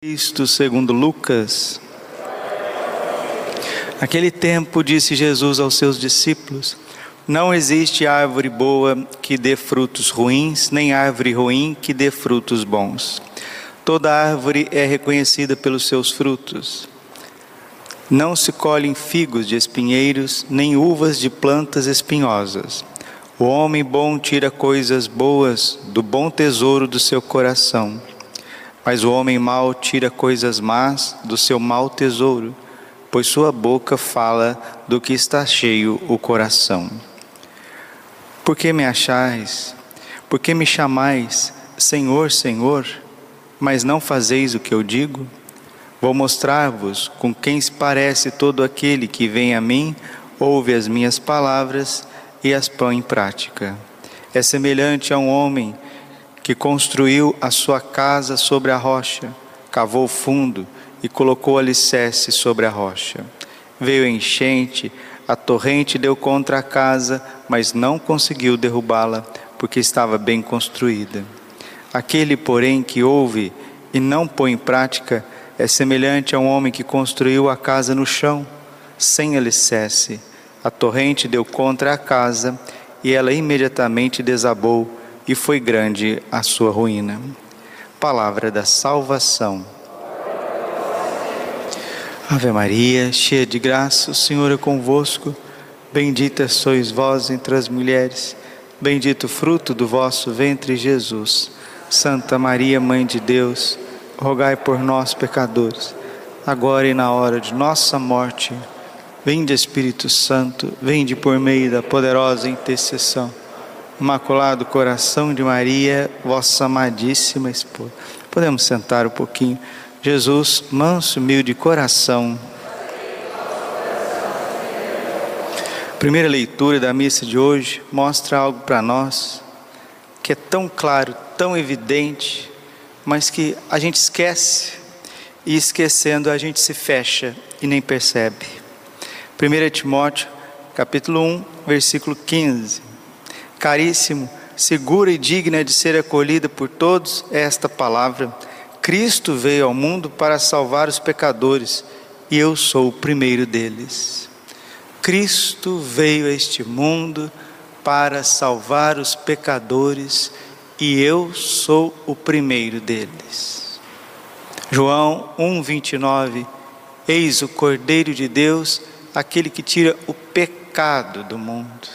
Cristo segundo Lucas. Naquele tempo disse Jesus aos seus discípulos: Não existe árvore boa que dê frutos ruins, nem árvore ruim que dê frutos bons. Toda árvore é reconhecida pelos seus frutos. Não se colhem figos de espinheiros, nem uvas de plantas espinhosas. O homem bom tira coisas boas do bom tesouro do seu coração mas o homem mau tira coisas más do seu mau tesouro, pois sua boca fala do que está cheio o coração. Por que me achais? Por que me chamais Senhor, Senhor, mas não fazeis o que eu digo? Vou mostrar-vos com quem se parece todo aquele que vem a mim, ouve as minhas palavras e as põe em prática. É semelhante a um homem que construiu a sua casa sobre a rocha, cavou fundo e colocou alicerce sobre a rocha. Veio enchente, a torrente deu contra a casa, mas não conseguiu derrubá-la, porque estava bem construída. Aquele, porém, que ouve e não põe em prática, é semelhante a um homem que construiu a casa no chão, sem alicerce. A torrente deu contra a casa e ela imediatamente desabou e foi grande a sua ruína. Palavra da salvação. Ave Maria, cheia de graça, o Senhor é convosco. Bendita sois vós entre as mulheres, bendito o fruto do vosso ventre, Jesus. Santa Maria, Mãe de Deus, rogai por nós, pecadores, agora e na hora de nossa morte. Vinde, Espírito Santo, vinde por meio da poderosa intercessão Imaculado Coração de Maria, vossa amadíssima esposa. Podemos sentar um pouquinho. Jesus, manso, humilde coração. primeira leitura da missa de hoje mostra algo para nós que é tão claro, tão evidente, mas que a gente esquece e esquecendo a gente se fecha e nem percebe. 1 Timóteo, capítulo 1, versículo 15 caríssimo, segura e digna de ser acolhida por todos, é esta palavra: Cristo veio ao mundo para salvar os pecadores, e eu sou o primeiro deles. Cristo veio a este mundo para salvar os pecadores, e eu sou o primeiro deles. João 1:29 Eis o Cordeiro de Deus, aquele que tira o pecado do mundo.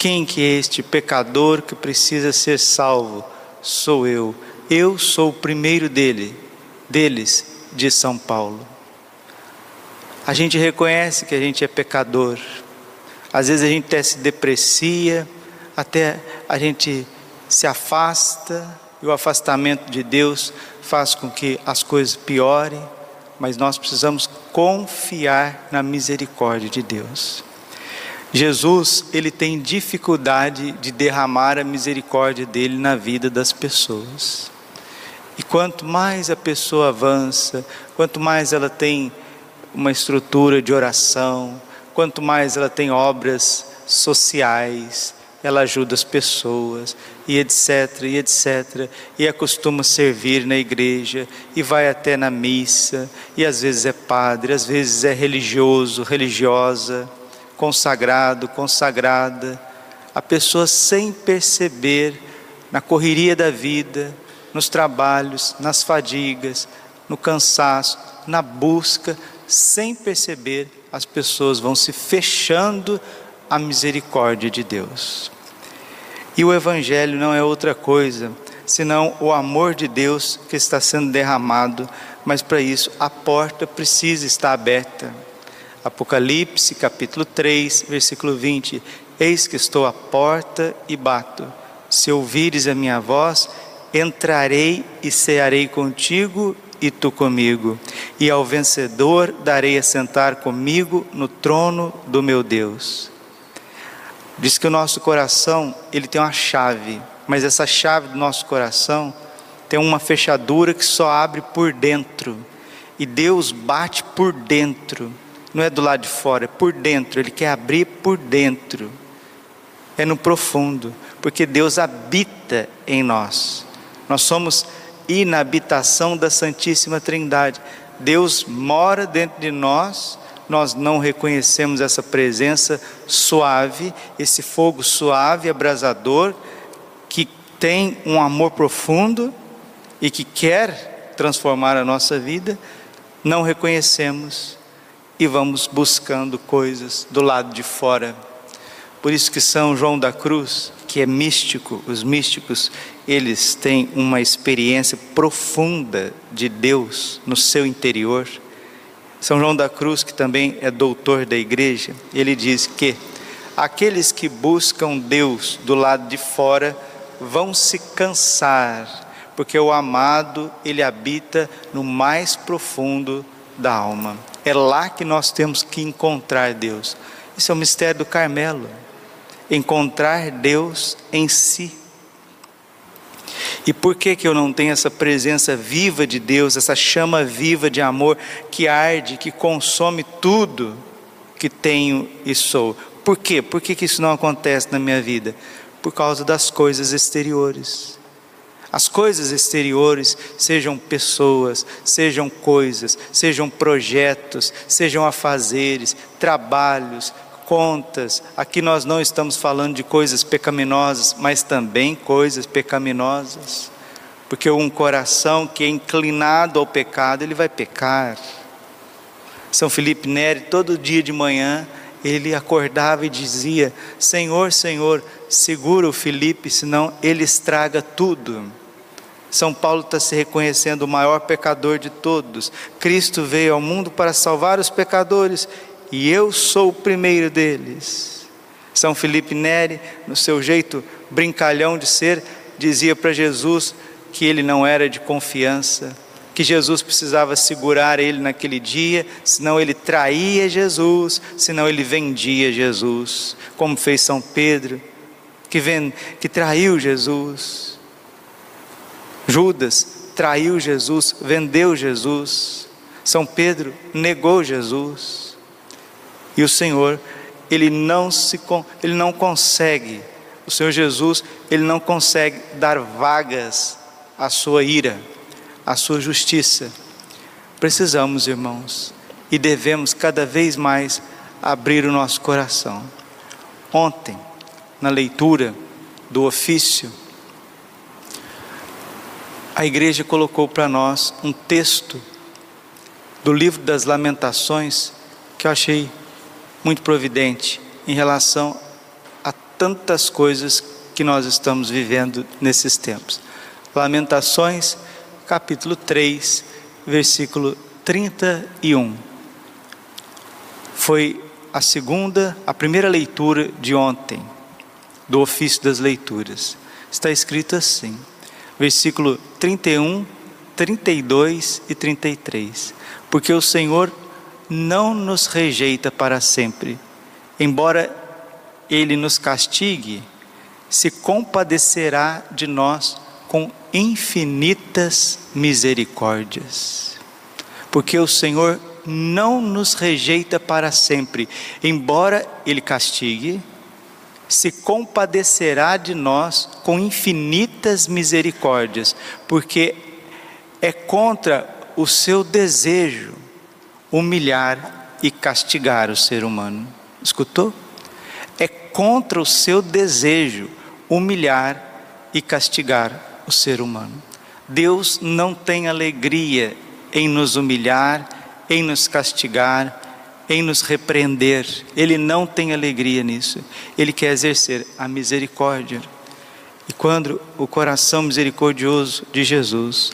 Quem que é este pecador que precisa ser salvo? Sou eu. Eu sou o primeiro dele, deles, de São Paulo. A gente reconhece que a gente é pecador. Às vezes a gente até se deprecia, até a gente se afasta, e o afastamento de Deus faz com que as coisas piorem, mas nós precisamos confiar na misericórdia de Deus. Jesus, ele tem dificuldade de derramar a misericórdia dele na vida das pessoas. E quanto mais a pessoa avança, quanto mais ela tem uma estrutura de oração, quanto mais ela tem obras sociais, ela ajuda as pessoas, e etc, e etc, e acostuma servir na igreja, e vai até na missa, e às vezes é padre, às vezes é religioso, religiosa consagrado, consagrada, a pessoa sem perceber, na correria da vida, nos trabalhos, nas fadigas, no cansaço, na busca, sem perceber, as pessoas vão se fechando à misericórdia de Deus. E o Evangelho não é outra coisa senão o amor de Deus que está sendo derramado, mas para isso a porta precisa estar aberta. Apocalipse capítulo 3, versículo 20: Eis que estou à porta e bato. Se ouvires a minha voz, entrarei e cearei contigo e tu comigo. E ao vencedor darei a sentar comigo no trono do meu Deus. Diz que o nosso coração, ele tem uma chave, mas essa chave do nosso coração tem uma fechadura que só abre por dentro. E Deus bate por dentro não é do lado de fora, é por dentro, Ele quer abrir por dentro, é no profundo, porque Deus habita em nós, nós somos na habitação da Santíssima Trindade. Deus mora dentro de nós, nós não reconhecemos essa presença suave, esse fogo suave, abrasador, que tem um amor profundo e que quer transformar a nossa vida, não reconhecemos e vamos buscando coisas do lado de fora. Por isso que São João da Cruz, que é místico, os místicos, eles têm uma experiência profunda de Deus no seu interior. São João da Cruz, que também é doutor da igreja, ele diz que aqueles que buscam Deus do lado de fora vão se cansar, porque o amado, ele habita no mais profundo da alma. É lá que nós temos que encontrar Deus. Isso é o mistério do Carmelo encontrar Deus em si. E por que, que eu não tenho essa presença viva de Deus, essa chama viva de amor que arde, que consome tudo que tenho e sou? Por quê? Por que, que isso não acontece na minha vida? Por causa das coisas exteriores. As coisas exteriores, sejam pessoas, sejam coisas, sejam projetos, sejam afazeres, trabalhos, contas. Aqui nós não estamos falando de coisas pecaminosas, mas também coisas pecaminosas. Porque um coração que é inclinado ao pecado, ele vai pecar. São Felipe Neri, todo dia de manhã, ele acordava e dizia: Senhor, Senhor, segura o Felipe, senão ele estraga tudo. São Paulo está se reconhecendo o maior pecador de todos. Cristo veio ao mundo para salvar os pecadores e eu sou o primeiro deles. São Felipe Neri, no seu jeito brincalhão de ser, dizia para Jesus que ele não era de confiança, que Jesus precisava segurar ele naquele dia, senão ele traía Jesus, senão ele vendia Jesus, como fez São Pedro, que, vem, que traiu Jesus. Judas traiu Jesus, vendeu Jesus. São Pedro negou Jesus. E o Senhor, ele não se ele não consegue, o Senhor Jesus, ele não consegue dar vagas à sua ira, à sua justiça. Precisamos, irmãos, e devemos cada vez mais abrir o nosso coração. Ontem, na leitura do ofício, a igreja colocou para nós um texto do livro das Lamentações que eu achei muito providente em relação a tantas coisas que nós estamos vivendo nesses tempos. Lamentações, capítulo 3, versículo 31. Foi a segunda, a primeira leitura de ontem, do ofício das leituras. Está escrito assim, versículo 31, 32 e 33. Porque o Senhor não nos rejeita para sempre. Embora ele nos castigue, se compadecerá de nós com infinitas misericórdias. Porque o Senhor não nos rejeita para sempre, embora ele castigue, se compadecerá de nós com infinitas misericórdias, porque é contra o seu desejo humilhar e castigar o ser humano. Escutou? É contra o seu desejo humilhar e castigar o ser humano. Deus não tem alegria em nos humilhar, em nos castigar, em nos repreender. Ele não tem alegria nisso. Ele quer exercer a misericórdia. E quando o coração misericordioso de Jesus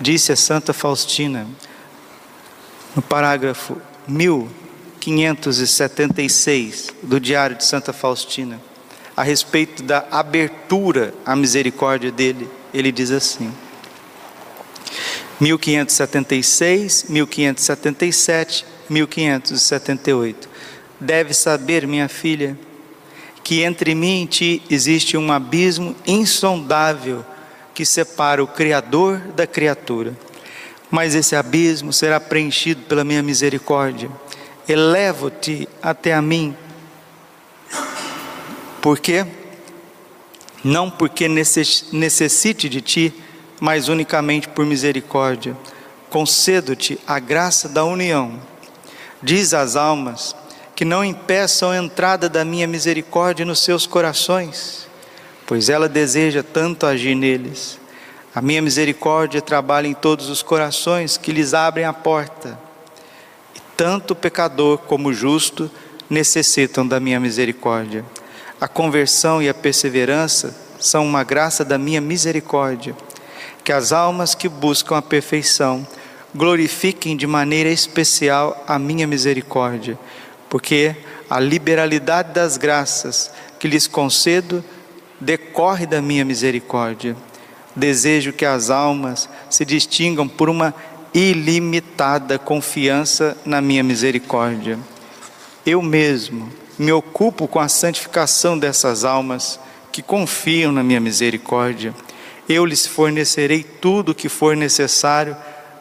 disse a Santa Faustina: no parágrafo 1576 do Diário de Santa Faustina, a respeito da abertura à misericórdia dele, ele diz assim: 1576, 1577, 1578. Deve saber, minha filha, que entre mim e ti existe um abismo insondável que separa o Criador da criatura mas esse abismo será preenchido pela minha misericórdia. Elevo-te até a mim. Por quê? Não porque necessite de ti, mas unicamente por misericórdia. Concedo-te a graça da união. Diz às almas que não impeçam a entrada da minha misericórdia nos seus corações, pois ela deseja tanto agir neles. A minha misericórdia trabalha em todos os corações que lhes abrem a porta. E tanto o pecador como o justo necessitam da minha misericórdia. A conversão e a perseverança são uma graça da minha misericórdia. Que as almas que buscam a perfeição glorifiquem de maneira especial a minha misericórdia, porque a liberalidade das graças que lhes concedo decorre da minha misericórdia. Desejo que as almas se distingam por uma ilimitada confiança na minha misericórdia. Eu mesmo me ocupo com a santificação dessas almas que confiam na minha misericórdia. Eu lhes fornecerei tudo o que for necessário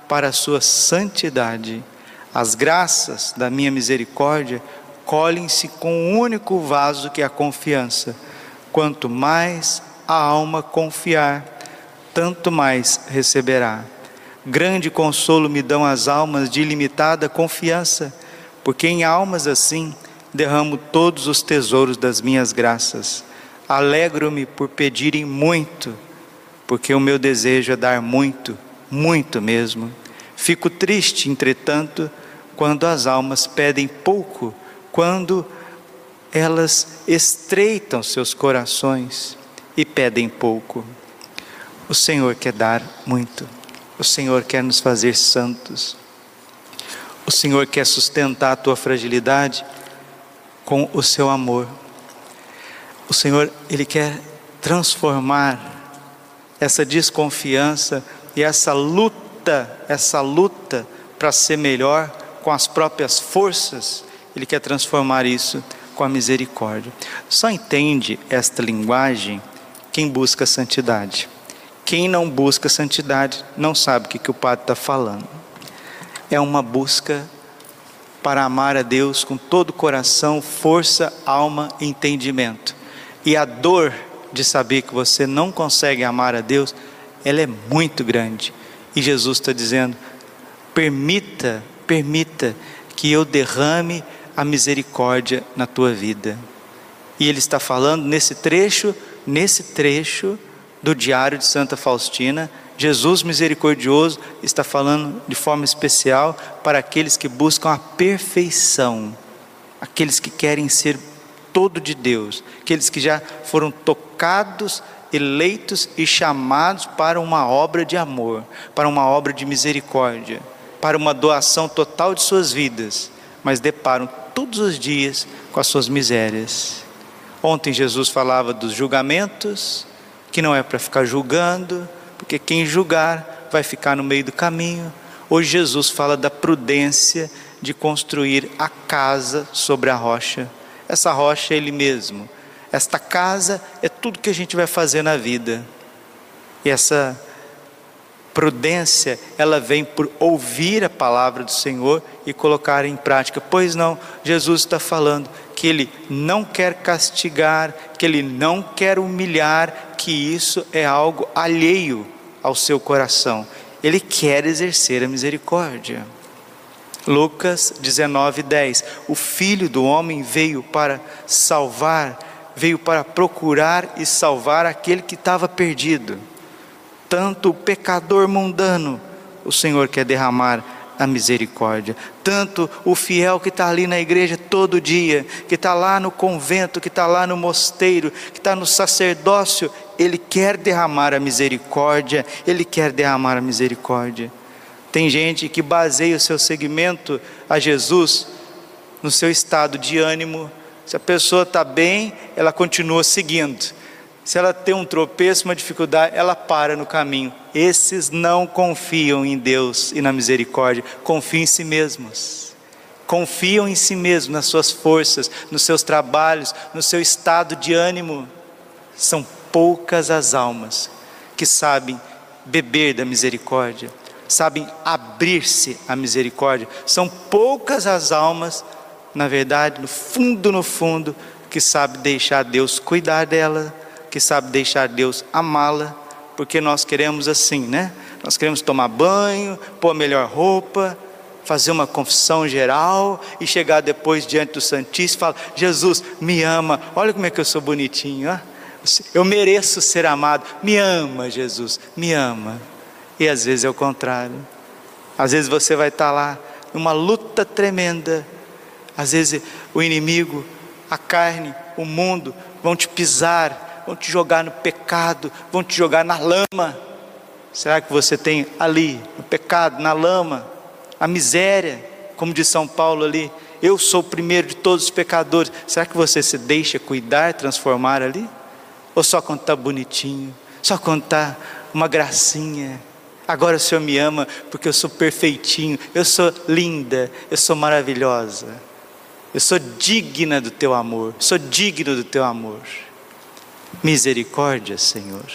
para a sua santidade. As graças da minha misericórdia colhem-se com um único vaso que é a confiança. Quanto mais a alma confiar, tanto mais receberá. Grande consolo me dão as almas de ilimitada confiança, porque em almas assim derramo todos os tesouros das minhas graças. Alegro-me por pedirem muito, porque o meu desejo é dar muito, muito mesmo. Fico triste, entretanto, quando as almas pedem pouco, quando elas estreitam seus corações e pedem pouco. O Senhor quer dar muito, o Senhor quer nos fazer santos, o Senhor quer sustentar a tua fragilidade com o seu amor. O Senhor, Ele quer transformar essa desconfiança e essa luta, essa luta para ser melhor com as próprias forças, Ele quer transformar isso com a misericórdia. Só entende esta linguagem quem busca santidade. Quem não busca santidade não sabe o que, que o padre está falando é uma busca para amar a Deus com todo o coração, força, alma e entendimento. E a dor de saber que você não consegue amar a Deus, ela é muito grande. E Jesus está dizendo: permita, permita que eu derrame a misericórdia na tua vida. E ele está falando nesse trecho, nesse trecho do Diário de Santa Faustina, Jesus misericordioso está falando de forma especial para aqueles que buscam a perfeição, aqueles que querem ser todo de Deus, aqueles que já foram tocados, eleitos e chamados para uma obra de amor, para uma obra de misericórdia, para uma doação total de suas vidas, mas deparam todos os dias com as suas misérias. Ontem Jesus falava dos julgamentos, que não é para ficar julgando, porque quem julgar vai ficar no meio do caminho. Hoje Jesus fala da prudência de construir a casa sobre a rocha. Essa rocha é Ele mesmo. Esta casa é tudo que a gente vai fazer na vida. E essa prudência, ela vem por ouvir a palavra do Senhor e colocar em prática. Pois não, Jesus está falando que Ele não quer castigar, que Ele não quer humilhar, que isso é algo alheio ao seu coração. Ele quer exercer a misericórdia. Lucas 19, 10. O Filho do Homem veio para salvar, veio para procurar e salvar aquele que estava perdido. Tanto o pecador mundano, o Senhor quer derramar a misericórdia. Tanto o fiel que está ali na igreja todo dia, que está lá no convento, que está lá no mosteiro, que está no sacerdócio, ele quer derramar a misericórdia, ele quer derramar a misericórdia. Tem gente que baseia o seu segmento a Jesus no seu estado de ânimo. Se a pessoa está bem, ela continua seguindo. Se ela tem um tropeço, uma dificuldade, ela para no caminho. Esses não confiam em Deus e na misericórdia, confiam em si mesmos. Confiam em si mesmos, nas suas forças, nos seus trabalhos, no seu estado de ânimo. São poucas as almas que sabem beber da misericórdia, sabem abrir-se à misericórdia. São poucas as almas, na verdade, no fundo, no fundo, que sabem deixar Deus cuidar dela que sabe deixar Deus amá-la, porque nós queremos assim, né? Nós queremos tomar banho, pôr a melhor roupa, fazer uma confissão geral e chegar depois diante do Santíssimo e falar: Jesus, me ama, olha como é que eu sou bonitinho, ó. eu mereço ser amado, me ama, Jesus, me ama. E às vezes é o contrário, às vezes você vai estar lá numa luta tremenda, às vezes o inimigo, a carne, o mundo vão te pisar, vão te jogar no pecado, vão te jogar na lama. Será que você tem ali, no pecado, na lama, a miséria, como diz São Paulo ali, eu sou o primeiro de todos os pecadores. Será que você se deixa cuidar, transformar ali? Ou só quando está bonitinho, só quando está uma gracinha? Agora o Senhor me ama porque eu sou perfeitinho, eu sou linda, eu sou maravilhosa, eu sou digna do teu amor, sou digno do teu amor. Misericórdia, Senhor.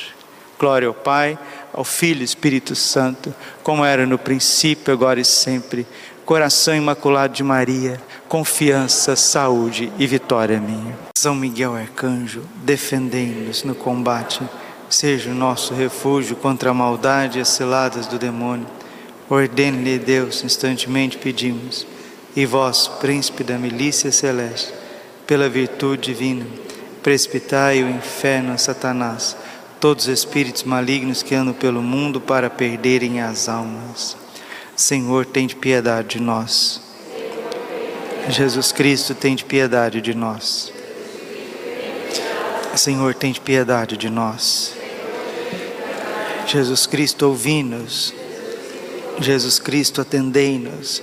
Glória ao Pai ao Filho e Espírito Santo, como era no princípio, agora e sempre. Coração imaculado de Maria, confiança, saúde e vitória minha. São Miguel Arcanjo, defendei-nos no combate, seja o nosso refúgio contra a maldade e as ciladas do demônio. Ordene-lhe Deus, instantemente pedimos. E vós, príncipe da milícia celeste, pela virtude divina, precipitai o inferno a Satanás todos os espíritos malignos que andam pelo mundo para perderem as almas. Senhor, tem de piedade de nós. Jesus Cristo, tem de piedade de nós. Senhor, tem de piedade de nós. Jesus Cristo, ouvi-nos. Jesus Cristo, atendei-nos.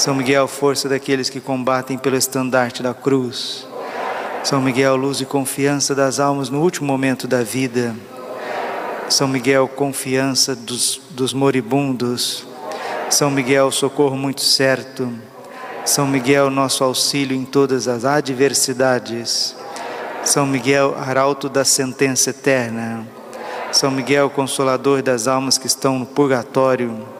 São Miguel, força daqueles que combatem pelo estandarte da cruz. São Miguel, luz e confiança das almas no último momento da vida. São Miguel, confiança dos, dos moribundos. São Miguel, socorro muito certo. São Miguel, nosso auxílio em todas as adversidades. São Miguel, arauto da sentença eterna. São Miguel, consolador das almas que estão no purgatório.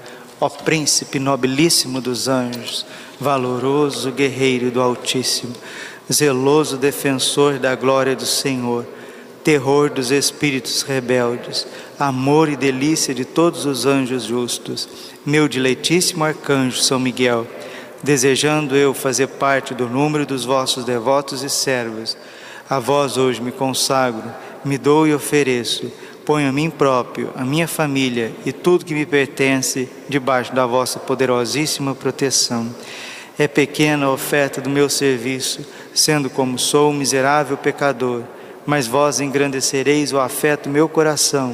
Ó Príncipe nobilíssimo dos anjos, valoroso guerreiro do Altíssimo, zeloso defensor da glória do Senhor, terror dos espíritos rebeldes, amor e delícia de todos os anjos justos, meu diletíssimo arcanjo São Miguel, desejando eu fazer parte do número dos vossos devotos e servos, a vós hoje me consagro, me dou e ofereço, ponho a mim próprio, a minha família e tudo que me pertence debaixo da vossa poderosíssima proteção. É pequena a oferta do meu serviço, sendo como sou um miserável pecador, mas vós engrandecereis o afeto do meu coração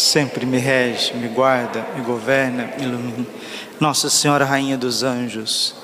sempre me rege, me guarda, me governa, me ilumina. Nossa Senhora, Rainha dos Anjos,